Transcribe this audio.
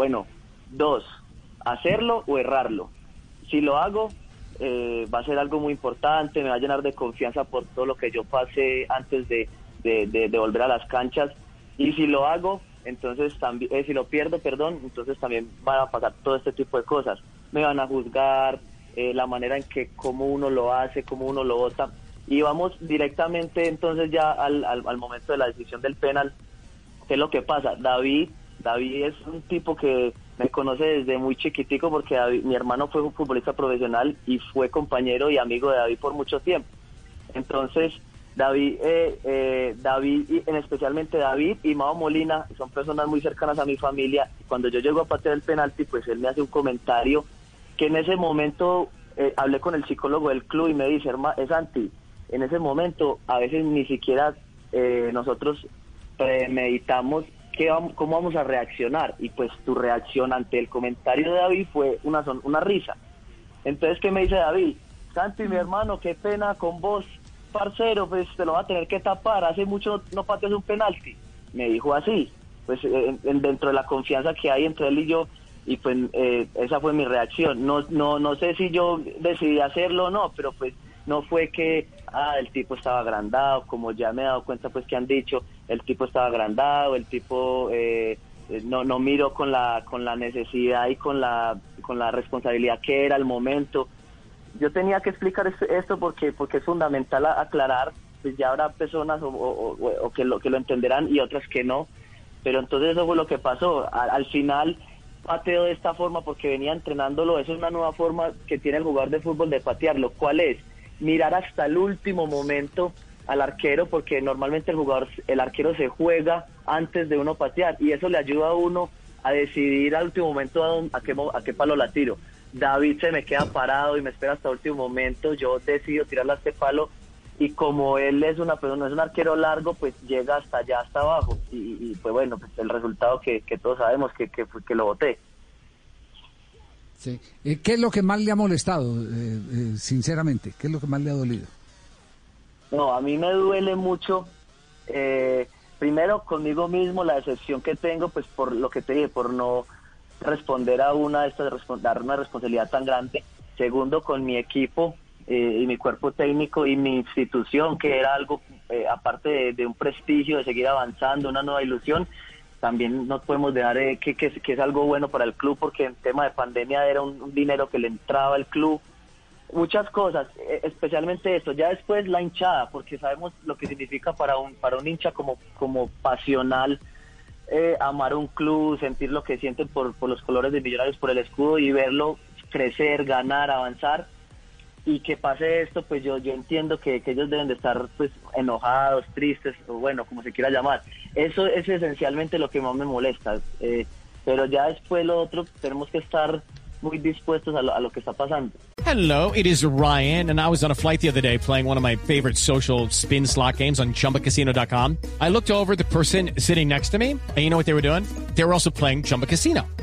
Bueno, dos, hacerlo o errarlo. Si lo hago, eh, va a ser algo muy importante, me va a llenar de confianza por todo lo que yo pasé antes de- de volver a las canchas. Y si lo hago, entonces también, eh, si lo pierdo, perdón, entonces también van a pasar todo este tipo de cosas. Me van a juzgar, eh, la manera en que cómo uno lo hace, cómo uno lo vota. Y vamos directamente entonces ya al, al, al momento de la decisión del penal. ¿Qué es lo que pasa? David, David es un tipo que me conoce desde muy chiquitico porque David- mi hermano fue un futbolista profesional y fue compañero y amigo de David por mucho tiempo. Entonces, David, eh, eh, David y en especialmente David y Mao Molina son personas muy cercanas a mi familia. Cuando yo llego a patear el penalti, pues él me hace un comentario que en ese momento eh, hablé con el psicólogo del club y me dice, hermano, es anti, en ese momento a veces ni siquiera eh, nosotros premeditamos cómo vamos a reaccionar y pues tu reacción ante el comentario de David fue una, son- una risa. Entonces, ¿qué me dice David? Santi, mi hermano, qué pena con vos, parcero, pues te lo va a tener que tapar, hace mucho no pateas un penalti. Me dijo así, pues eh, en- en- dentro de la confianza que hay entre él y yo, y pues eh, esa fue mi reacción. No, no, no sé si yo decidí hacerlo o no, pero pues no fue que ah, el tipo estaba agrandado, como ya me he dado cuenta pues que han dicho, el tipo estaba agrandado, el tipo eh, eh, no, no miró con la, con la necesidad y con la, con la responsabilidad que era el momento. Yo tenía que explicar esto, porque, porque es fundamental aclarar, pues ya habrá personas o, o- que, lo, que lo entenderán y otras que no, pero entonces eso fue lo que pasó. A- al final pateo de esta forma porque venía entrenándolo, eso es una nueva forma que tiene el jugador de fútbol de patearlo. ¿Cuál es? Mirar hasta el último momento al arquero porque normalmente el jugador, el arquero se juega antes de uno patear y eso le ayuda a uno a decidir al último momento a, a qué, a qué palo la tiro. David se me queda parado y me espera hasta el último momento, yo decido tirarle a este palo y como él es una persona, es un arquero largo, pues llega hasta allá, hasta abajo y, y, pues bueno, pues el resultado que, que todos sabemos que, que, que lo voté. Sí. Eh, ¿Qué es lo que más le ha molestado, eh, eh, sinceramente? ¿Qué es lo que más le ha dolido? No, a mí me duele mucho, eh, primero conmigo mismo, la decepción que tengo, pues por lo que te dije, por no responder a una de estas, dar una responsabilidad tan grande. Segundo, con mi equipo y mi cuerpo técnico y mi institución, que era algo, aparte de un prestigio, de seguir avanzando, una nueva ilusión, también no podemos dejar eh, que, que, que es algo bueno para el club, porque en tema de pandemia era un, un dinero que le entraba al club muchas cosas, eh, especialmente esto. Ya después la hinchada, porque sabemos lo que significa para un para un hincha como como pasional eh, amar un club, sentir lo que sienten por, por los colores de Millonarios, por el escudo y verlo crecer, ganar, avanzar. Y que pase esto, pues yo yo entiendo que, que ellos deben de estar pues enojados, tristes, o bueno, como se quiera llamar. Eso es esencialmente lo que más me molesta. eh, pero ya después lo otro, tenemos que estar muy dispuestos a lo, a lo que está pasando. Hello, it is Ryan, and I was on a flight the other day playing one of my favorite social spin slot games on chumbacasino.com. I looked over the person sitting next to me, and you know what they were doing? They were also playing Chumba Casino.